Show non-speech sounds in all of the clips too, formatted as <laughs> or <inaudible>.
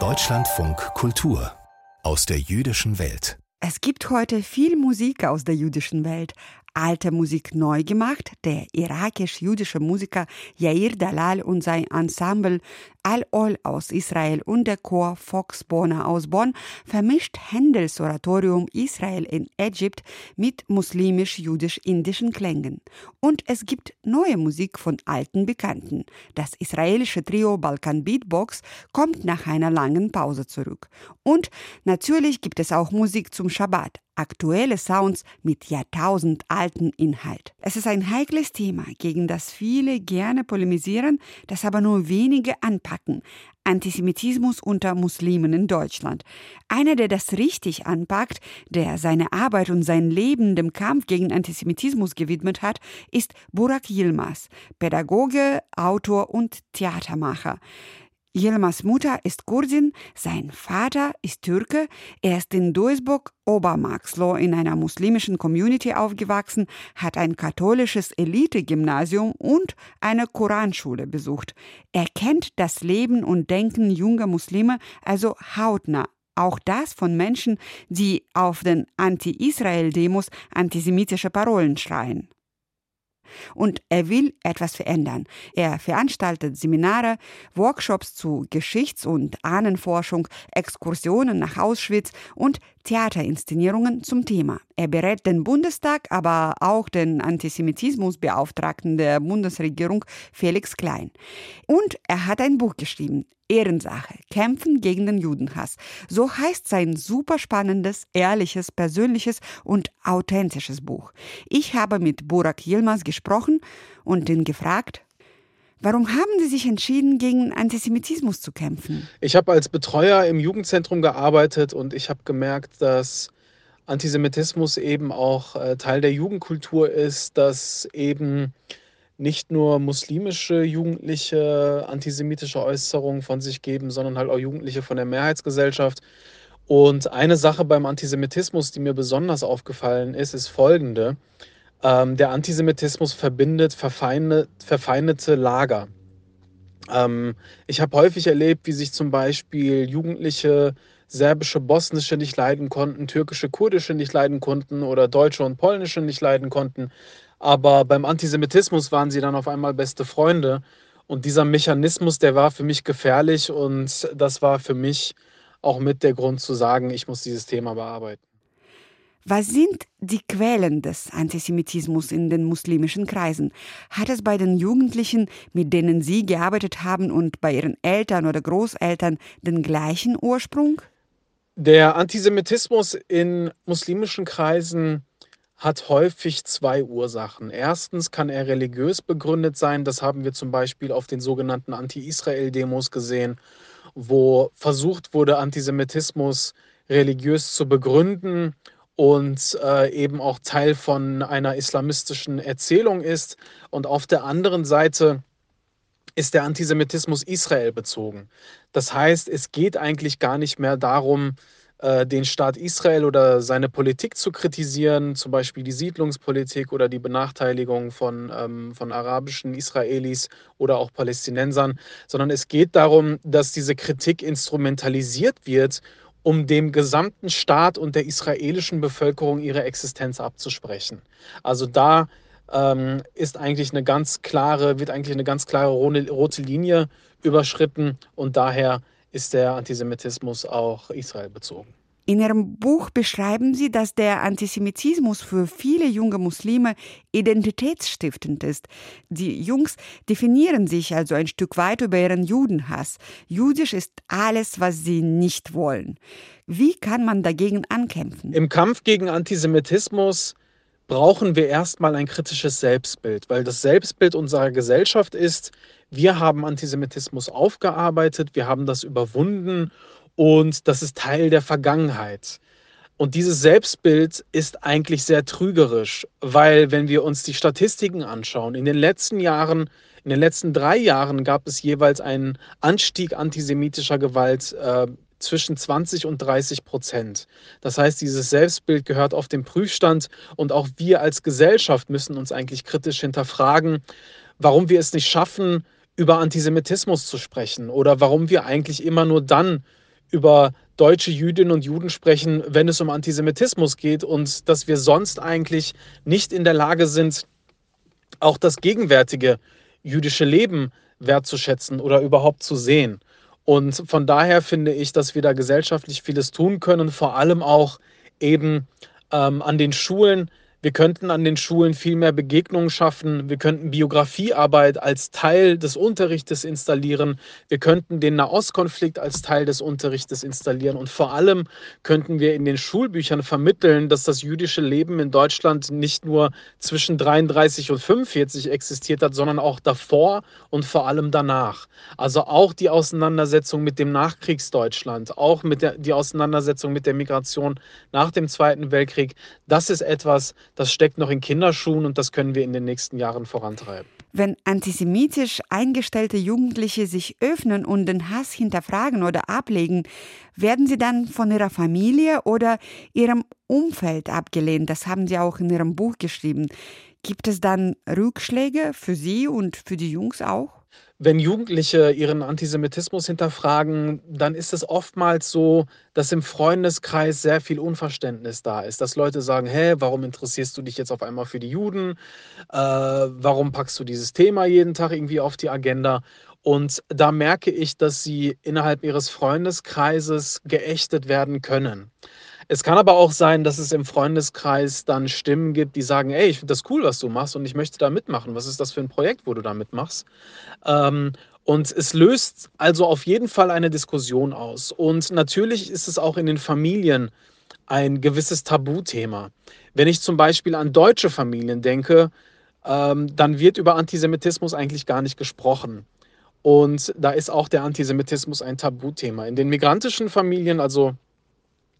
Deutschlandfunk Kultur aus der jüdischen Welt. Es gibt heute viel Musik aus der jüdischen Welt, alte Musik neu gemacht. Der irakisch-jüdische Musiker Yair Dalal und sein Ensemble Al-Ol aus Israel und der Chor Fox Bona aus Bonn vermischt Händels Oratorium Israel in Ägypt mit muslimisch-jüdisch-indischen Klängen. Und es gibt neue Musik von alten Bekannten. Das israelische Trio Balkan Beatbox kommt nach einer langen Pause zurück. Und natürlich gibt es auch Musik zum Schabbat, aktuelle Sounds mit jahrtausendalten Inhalt. Es ist ein heikles Thema, gegen das viele gerne polemisieren, das aber nur wenige anpacken. Antisemitismus unter Muslimen in Deutschland. Einer, der das richtig anpackt, der seine Arbeit und sein Leben dem Kampf gegen Antisemitismus gewidmet hat, ist Burak Yilmaz, Pädagoge, Autor und Theatermacher. Yilmaz Mutter ist Kurdin, sein Vater ist Türke, er ist in Duisburg Obermarxloh in einer muslimischen Community aufgewachsen, hat ein katholisches Elite-Gymnasium und eine Koranschule besucht. Er kennt das Leben und Denken junger Muslime also hautnah. Auch das von Menschen, die auf den Anti-Israel-Demos antisemitische Parolen schreien. Und er will etwas verändern. Er veranstaltet Seminare, Workshops zu Geschichts- und Ahnenforschung, Exkursionen nach Auschwitz und Theaterinszenierungen zum Thema. Er berät den Bundestag, aber auch den Antisemitismusbeauftragten der Bundesregierung Felix Klein. Und er hat ein Buch geschrieben, Ehrensache, Kämpfen gegen den Judenhass. So heißt sein super spannendes, ehrliches, persönliches und authentisches Buch. Ich habe mit Burak Yilmaz gesprochen und ihn gefragt, Warum haben Sie sich entschieden, gegen Antisemitismus zu kämpfen? Ich habe als Betreuer im Jugendzentrum gearbeitet und ich habe gemerkt, dass Antisemitismus eben auch äh, Teil der Jugendkultur ist, dass eben nicht nur muslimische Jugendliche antisemitische Äußerungen von sich geben, sondern halt auch Jugendliche von der Mehrheitsgesellschaft. Und eine Sache beim Antisemitismus, die mir besonders aufgefallen ist, ist folgende. Ähm, der Antisemitismus verbindet verfeindet, verfeindete Lager. Ähm, ich habe häufig erlebt, wie sich zum Beispiel Jugendliche serbische, bosnische nicht leiden konnten, türkische, kurdische nicht leiden konnten oder deutsche und polnische nicht leiden konnten. Aber beim Antisemitismus waren sie dann auf einmal beste Freunde. Und dieser Mechanismus, der war für mich gefährlich und das war für mich auch mit der Grund zu sagen, ich muss dieses Thema bearbeiten. Was sind die Quellen des Antisemitismus in den muslimischen Kreisen? Hat es bei den Jugendlichen, mit denen Sie gearbeitet haben und bei Ihren Eltern oder Großeltern den gleichen Ursprung? Der Antisemitismus in muslimischen Kreisen hat häufig zwei Ursachen. Erstens kann er religiös begründet sein. Das haben wir zum Beispiel auf den sogenannten Anti-Israel-Demos gesehen, wo versucht wurde, Antisemitismus religiös zu begründen und äh, eben auch Teil von einer islamistischen Erzählung ist. Und auf der anderen Seite ist der Antisemitismus Israel bezogen. Das heißt, es geht eigentlich gar nicht mehr darum, den Staat Israel oder seine Politik zu kritisieren, zum Beispiel die Siedlungspolitik oder die Benachteiligung von, ähm, von arabischen Israelis oder auch Palästinensern, sondern es geht darum, dass diese Kritik instrumentalisiert wird, um dem gesamten Staat und der israelischen Bevölkerung ihre Existenz abzusprechen. Also da ähm, ist eigentlich eine ganz klare, wird eigentlich eine ganz klare rote Linie überschritten und daher ist der Antisemitismus auch Israel bezogen. In Ihrem Buch beschreiben Sie, dass der Antisemitismus für viele junge Muslime identitätsstiftend ist. Die Jungs definieren sich also ein Stück weit über ihren Judenhass. Jüdisch ist alles, was sie nicht wollen. Wie kann man dagegen ankämpfen? Im Kampf gegen Antisemitismus brauchen wir erstmal ein kritisches Selbstbild, weil das Selbstbild unserer Gesellschaft ist, wir haben Antisemitismus aufgearbeitet, wir haben das überwunden und das ist Teil der Vergangenheit. Und dieses Selbstbild ist eigentlich sehr trügerisch, weil wenn wir uns die Statistiken anschauen, in den letzten Jahren, in den letzten drei Jahren gab es jeweils einen Anstieg antisemitischer Gewalt äh, zwischen 20 und 30 Prozent. Das heißt, dieses Selbstbild gehört auf den Prüfstand und auch wir als Gesellschaft müssen uns eigentlich kritisch hinterfragen, warum wir es nicht schaffen, über Antisemitismus zu sprechen oder warum wir eigentlich immer nur dann über deutsche Jüdinnen und Juden sprechen, wenn es um Antisemitismus geht und dass wir sonst eigentlich nicht in der Lage sind, auch das gegenwärtige jüdische Leben wertzuschätzen oder überhaupt zu sehen. Und von daher finde ich, dass wir da gesellschaftlich vieles tun können, vor allem auch eben ähm, an den Schulen wir könnten an den Schulen viel mehr Begegnungen schaffen. Wir könnten Biografiearbeit als Teil des Unterrichtes installieren. Wir könnten den Nahostkonflikt als Teil des Unterrichtes installieren. Und vor allem könnten wir in den Schulbüchern vermitteln, dass das jüdische Leben in Deutschland nicht nur zwischen 33 und 45 existiert hat, sondern auch davor und vor allem danach. Also auch die Auseinandersetzung mit dem Nachkriegsdeutschland, auch mit der, die Auseinandersetzung mit der Migration nach dem Zweiten Weltkrieg. Das ist etwas, das steckt noch in Kinderschuhen und das können wir in den nächsten Jahren vorantreiben. Wenn antisemitisch eingestellte Jugendliche sich öffnen und den Hass hinterfragen oder ablegen, werden sie dann von ihrer Familie oder ihrem Umfeld abgelehnt. Das haben sie auch in ihrem Buch geschrieben. Gibt es dann Rückschläge für sie und für die Jungs auch? Wenn Jugendliche ihren Antisemitismus hinterfragen, dann ist es oftmals so, dass im Freundeskreis sehr viel Unverständnis da ist. Dass Leute sagen, hä, warum interessierst du dich jetzt auf einmal für die Juden? Äh, warum packst du dieses Thema jeden Tag irgendwie auf die Agenda? Und da merke ich, dass sie innerhalb ihres Freundeskreises geächtet werden können. Es kann aber auch sein, dass es im Freundeskreis dann Stimmen gibt, die sagen, ey, ich finde das cool, was du machst und ich möchte da mitmachen. Was ist das für ein Projekt, wo du da mitmachst? Ähm, und es löst also auf jeden Fall eine Diskussion aus. Und natürlich ist es auch in den Familien ein gewisses Tabuthema. Wenn ich zum Beispiel an deutsche Familien denke, ähm, dann wird über Antisemitismus eigentlich gar nicht gesprochen. Und da ist auch der Antisemitismus ein Tabuthema. In den migrantischen Familien, also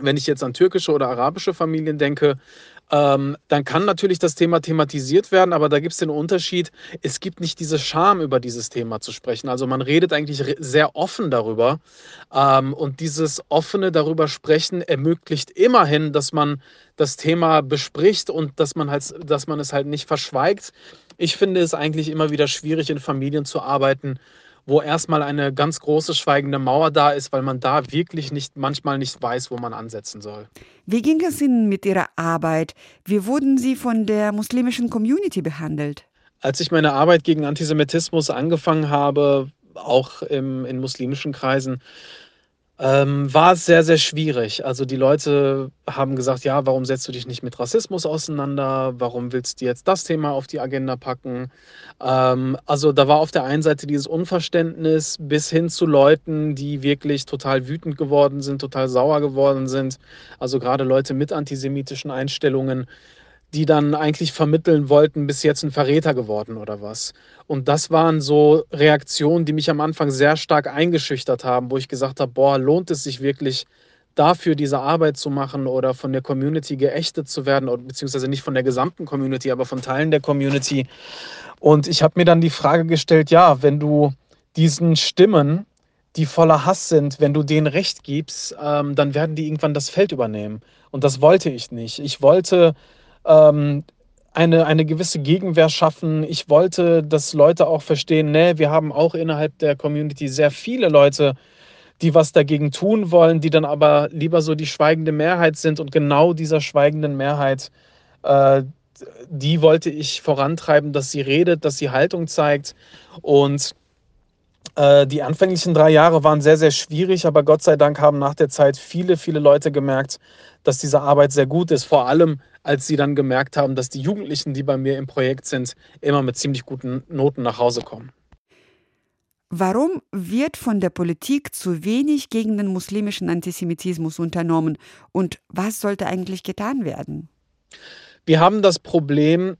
wenn ich jetzt an türkische oder arabische Familien denke, ähm, dann kann natürlich das Thema thematisiert werden, aber da gibt es den Unterschied, es gibt nicht diese Scham, über dieses Thema zu sprechen. Also man redet eigentlich sehr offen darüber ähm, und dieses offene darüber sprechen ermöglicht immerhin, dass man das Thema bespricht und dass man, halt, dass man es halt nicht verschweigt. Ich finde es eigentlich immer wieder schwierig, in Familien zu arbeiten, wo erstmal eine ganz große schweigende Mauer da ist, weil man da wirklich nicht manchmal nicht weiß, wo man ansetzen soll. Wie ging es Ihnen mit Ihrer Arbeit? Wie wurden Sie von der muslimischen Community behandelt? Als ich meine Arbeit gegen Antisemitismus angefangen habe, auch im, in muslimischen Kreisen, ähm, war es sehr, sehr schwierig. Also die Leute haben gesagt, ja, warum setzt du dich nicht mit Rassismus auseinander? Warum willst du jetzt das Thema auf die Agenda packen? Ähm, also da war auf der einen Seite dieses Unverständnis bis hin zu Leuten, die wirklich total wütend geworden sind, total sauer geworden sind. Also gerade Leute mit antisemitischen Einstellungen, die dann eigentlich vermitteln wollten, bis jetzt ein Verräter geworden oder was. Und das waren so Reaktionen, die mich am Anfang sehr stark eingeschüchtert haben, wo ich gesagt habe, boah, lohnt es sich wirklich dafür diese Arbeit zu machen oder von der Community geächtet zu werden, beziehungsweise nicht von der gesamten Community, aber von Teilen der Community. Und ich habe mir dann die Frage gestellt, ja, wenn du diesen Stimmen, die voller Hass sind, wenn du denen Recht gibst, ähm, dann werden die irgendwann das Feld übernehmen. Und das wollte ich nicht. Ich wollte ähm, eine, eine gewisse Gegenwehr schaffen. Ich wollte, dass Leute auch verstehen, ne, wir haben auch innerhalb der Community sehr viele Leute, die was dagegen tun wollen, die dann aber lieber so die schweigende Mehrheit sind. Und genau dieser schweigenden Mehrheit, äh, die wollte ich vorantreiben, dass sie redet, dass sie Haltung zeigt. Und äh, die anfänglichen drei Jahre waren sehr, sehr schwierig, aber Gott sei Dank haben nach der Zeit viele, viele Leute gemerkt, dass diese Arbeit sehr gut ist. Vor allem, als sie dann gemerkt haben, dass die Jugendlichen, die bei mir im Projekt sind, immer mit ziemlich guten Noten nach Hause kommen. Warum wird von der Politik zu wenig gegen den muslimischen Antisemitismus unternommen und was sollte eigentlich getan werden? Wir haben das Problem,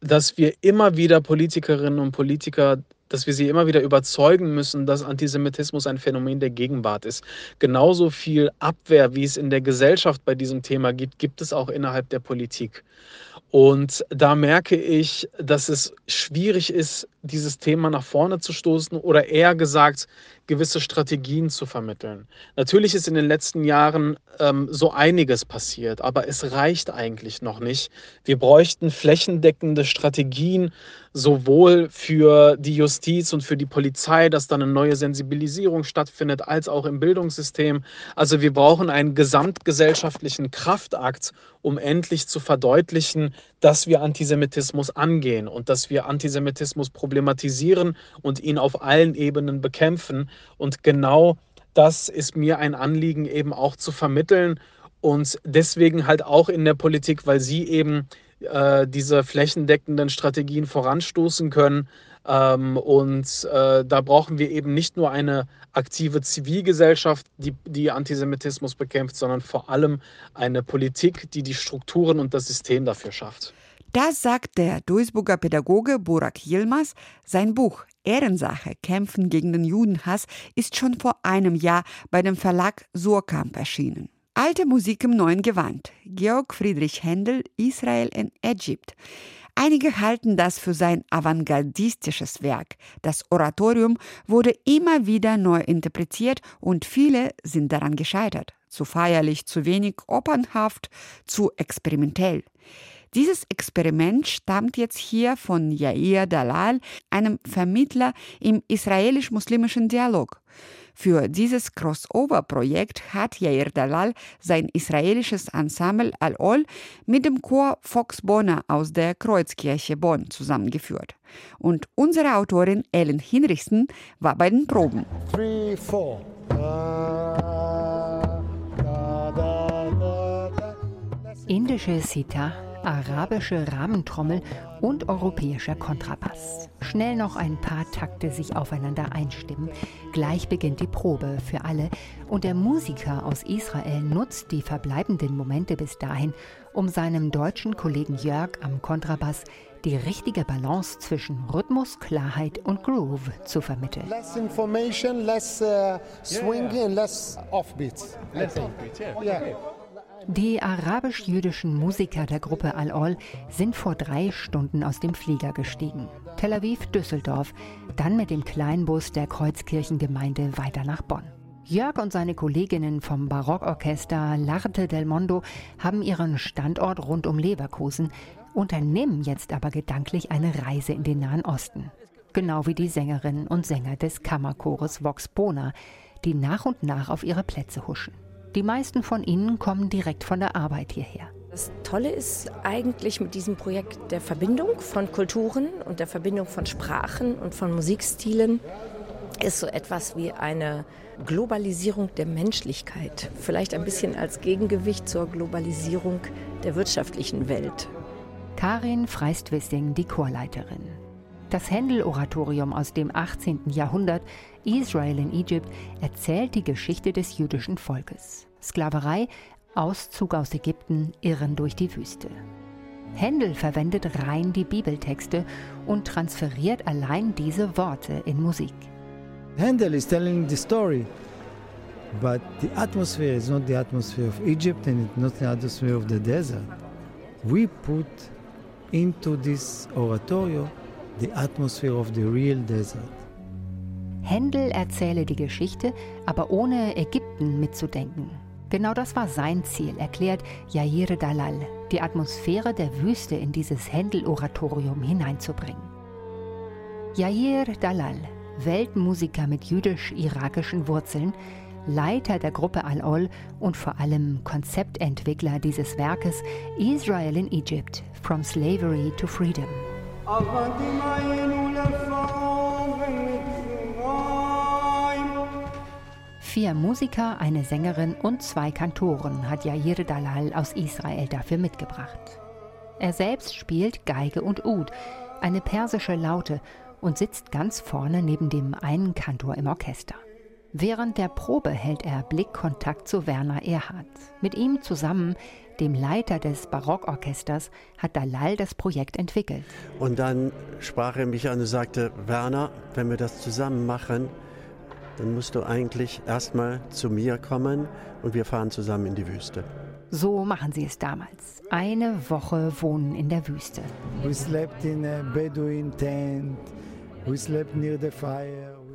dass wir immer wieder Politikerinnen und Politiker dass wir sie immer wieder überzeugen müssen, dass Antisemitismus ein Phänomen der Gegenwart ist. Genauso viel Abwehr, wie es in der Gesellschaft bei diesem Thema gibt, gibt es auch innerhalb der Politik. Und da merke ich, dass es schwierig ist, dieses Thema nach vorne zu stoßen oder eher gesagt, gewisse Strategien zu vermitteln. Natürlich ist in den letzten Jahren ähm, so einiges passiert, aber es reicht eigentlich noch nicht. Wir bräuchten flächendeckende Strategien, sowohl für die Justiz und für die Polizei, dass dann eine neue Sensibilisierung stattfindet, als auch im Bildungssystem. Also wir brauchen einen gesamtgesellschaftlichen Kraftakt, um endlich zu verdeutlichen, dass wir Antisemitismus angehen und dass wir Antisemitismus problematisieren und ihn auf allen Ebenen bekämpfen. Und genau das ist mir ein Anliegen eben auch zu vermitteln und deswegen halt auch in der Politik, weil sie eben äh, diese flächendeckenden Strategien voranstoßen können. Ähm, und äh, da brauchen wir eben nicht nur eine aktive Zivilgesellschaft, die, die Antisemitismus bekämpft, sondern vor allem eine Politik, die die Strukturen und das System dafür schafft. Das sagt der Duisburger Pädagoge Burak Yilmaz. Sein Buch Ehrensache Kämpfen gegen den Judenhass ist schon vor einem Jahr bei dem Verlag Surkamp erschienen. Alte Musik im neuen Gewand. Georg Friedrich Händel, Israel in Egypt. Einige halten das für sein avantgardistisches Werk. Das Oratorium wurde immer wieder neu interpretiert und viele sind daran gescheitert. Zu feierlich, zu wenig opernhaft, zu experimentell. Dieses Experiment stammt jetzt hier von Yair Dalal, einem Vermittler im israelisch-muslimischen Dialog. Für dieses Crossover-Projekt hat Yair Dalal sein israelisches Ensemble Al-Ol mit dem Chor Fox Bonner aus der Kreuzkirche Bonn zusammengeführt. Und unsere Autorin Ellen Hinrichsen war bei den Proben. Three, four. Indische Sita arabische Rahmentrommel und europäischer Kontrabass. Schnell noch ein paar Takte sich aufeinander einstimmen. Gleich beginnt die Probe für alle und der Musiker aus Israel nutzt die verbleibenden Momente bis dahin, um seinem deutschen Kollegen Jörg am Kontrabass die richtige Balance zwischen Rhythmus, Klarheit und Groove zu vermitteln. Less information, less uh, swing yeah, yeah. less offbeats. Less offbeats, yeah. yeah. Die arabisch-jüdischen Musiker der Gruppe Al-Ol sind vor drei Stunden aus dem Flieger gestiegen. Tel Aviv, Düsseldorf, dann mit dem Kleinbus der Kreuzkirchengemeinde weiter nach Bonn. Jörg und seine Kolleginnen vom Barockorchester L'Arte del Mondo haben ihren Standort rund um Leverkusen, unternehmen jetzt aber gedanklich eine Reise in den Nahen Osten. Genau wie die Sängerinnen und Sänger des Kammerchores Vox Bona, die nach und nach auf ihre Plätze huschen. Die meisten von ihnen kommen direkt von der Arbeit hierher. Das Tolle ist eigentlich mit diesem Projekt der Verbindung von Kulturen und der Verbindung von Sprachen und von Musikstilen ist so etwas wie eine Globalisierung der Menschlichkeit, vielleicht ein bisschen als Gegengewicht zur Globalisierung der wirtschaftlichen Welt. Karin Freist-Wissing, die Chorleiterin. Das Händel-Oratorium aus dem 18. Jahrhundert Israel in Egypt erzählt die Geschichte des jüdischen Volkes. Sklaverei, Auszug aus Ägypten, Irren durch die Wüste. Händel verwendet rein die Bibeltexte und transferiert allein diese Worte in Musik. Händel is telling the story, but the atmosphere is not the atmosphere of Egypt and it's not the atmosphere of the desert. We put into this oratorio the atmosphere of the real desert. Händel erzähle die Geschichte, aber ohne Ägypten mitzudenken. Genau das war sein Ziel, erklärt Yair Dalal, die Atmosphäre der Wüste in dieses Händel-Oratorium hineinzubringen. Yair Dalal, Weltmusiker mit jüdisch-irakischen Wurzeln, Leiter der Gruppe Al-Ol und vor allem Konzeptentwickler dieses Werkes Israel in Egypt, From Slavery to Freedom. Vier Musiker, eine Sängerin und zwei Kantoren hat Yair Dalal aus Israel dafür mitgebracht. Er selbst spielt Geige und Ud, eine persische Laute, und sitzt ganz vorne neben dem einen Kantor im Orchester. Während der Probe hält er Blickkontakt zu Werner Erhardt. Mit ihm zusammen, dem Leiter des Barockorchesters, hat Dalal das Projekt entwickelt. Und dann sprach er mich an und sagte, Werner, wenn wir das zusammen machen, dann musst du eigentlich erstmal zu mir kommen und wir fahren zusammen in die Wüste. So machen sie es damals. Eine Woche wohnen in der Wüste. We slept in a Bedouin tent.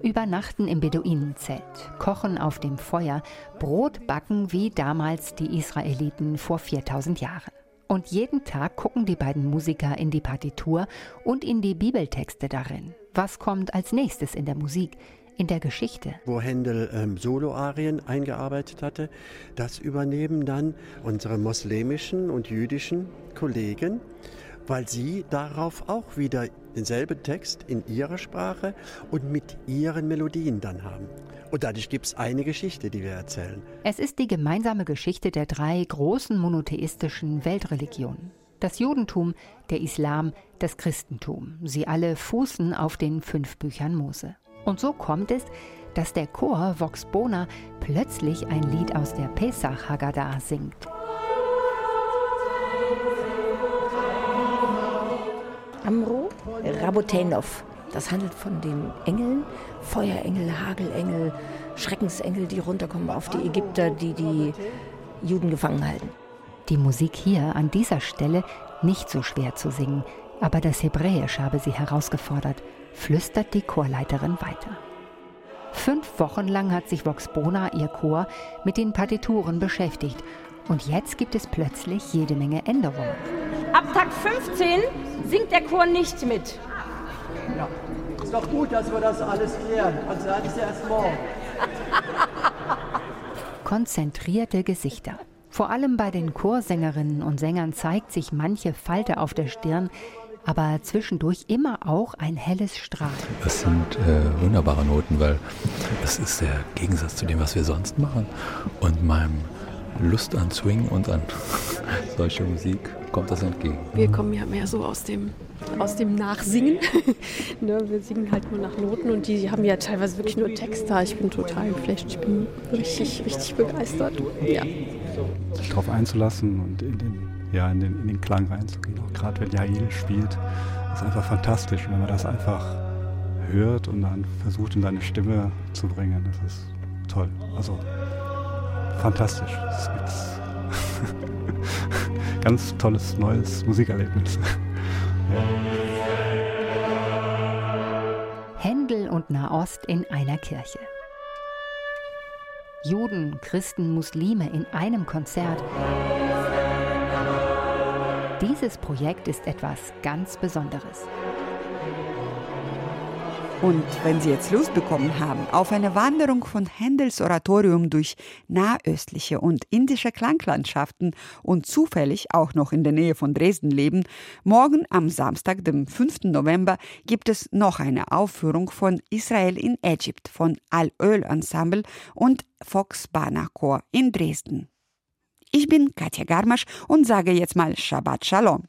Übernachten im Beduinenzelt, kochen auf dem Feuer, Brot backen wie damals die Israeliten vor 4000 Jahren. Und jeden Tag gucken die beiden Musiker in die Partitur und in die Bibeltexte darin. Was kommt als nächstes in der Musik? in der Geschichte. Wo Händel ähm, Soloarien eingearbeitet hatte, das übernehmen dann unsere muslimischen und jüdischen Kollegen, weil sie darauf auch wieder denselben Text in ihrer Sprache und mit ihren Melodien dann haben. Und dadurch gibt es eine Geschichte, die wir erzählen. Es ist die gemeinsame Geschichte der drei großen monotheistischen Weltreligionen. Das Judentum, der Islam, das Christentum. Sie alle fußen auf den fünf Büchern Mose. Und so kommt es, dass der Chor Vox Bona plötzlich ein Lied aus der Pesach Haggadah singt. Amro Rabotenov das handelt von den Engeln, Feuerengel, Hagelengel, Schreckensengel, die runterkommen auf die Ägypter, die die Juden gefangen halten. Die Musik hier an dieser Stelle nicht so schwer zu singen, aber das Hebräisch habe sie herausgefordert, flüstert die Chorleiterin weiter. Fünf Wochen lang hat sich Vox Bona, ihr Chor, mit den Partituren beschäftigt. Und jetzt gibt es plötzlich jede Menge Änderungen. Ab Takt 15 singt der Chor nicht mit. Ja. Ist doch gut, dass wir das alles klären. Konzert ist ja erst morgen. Konzentrierte Gesichter. Vor allem bei den Chorsängerinnen und Sängern zeigt sich manche Falte auf der Stirn, aber zwischendurch immer auch ein helles Strahlen. Das sind äh, wunderbare Noten, weil das ist der Gegensatz zu dem, was wir sonst machen. Und meinem Lust an Swing und an <laughs> solche Musik kommt das entgegen. Wir kommen ja mehr so aus dem, aus dem Nachsingen. <laughs> ne, wir singen halt nur nach Noten und die haben ja teilweise wirklich nur Texte. Ich bin total geflasht. Ich bin richtig, richtig begeistert. Ja. Sich darauf einzulassen und in den, ja, in den, in den Klang reinzugehen. Auch gerade wenn Jail spielt, ist einfach fantastisch. wenn man das einfach hört und dann versucht, in seine Stimme zu bringen, das ist toll. Also fantastisch. Das gibt's <laughs> ganz tolles neues Musikerlebnis. ja. Händel und Nahost in einer Kirche. Juden, Christen, Muslime in einem Konzert. Dieses Projekt ist etwas ganz Besonderes. Und wenn Sie jetzt Lust bekommen haben auf eine Wanderung von Händels Oratorium durch nahöstliche und indische Klanglandschaften und zufällig auch noch in der Nähe von Dresden leben, morgen am Samstag, dem 5. November, gibt es noch eine Aufführung von Israel in Ägypt von Al-Öl Ensemble und Fox Bana Chor in Dresden. Ich bin Katja Garmasch und sage jetzt mal Shabbat Shalom.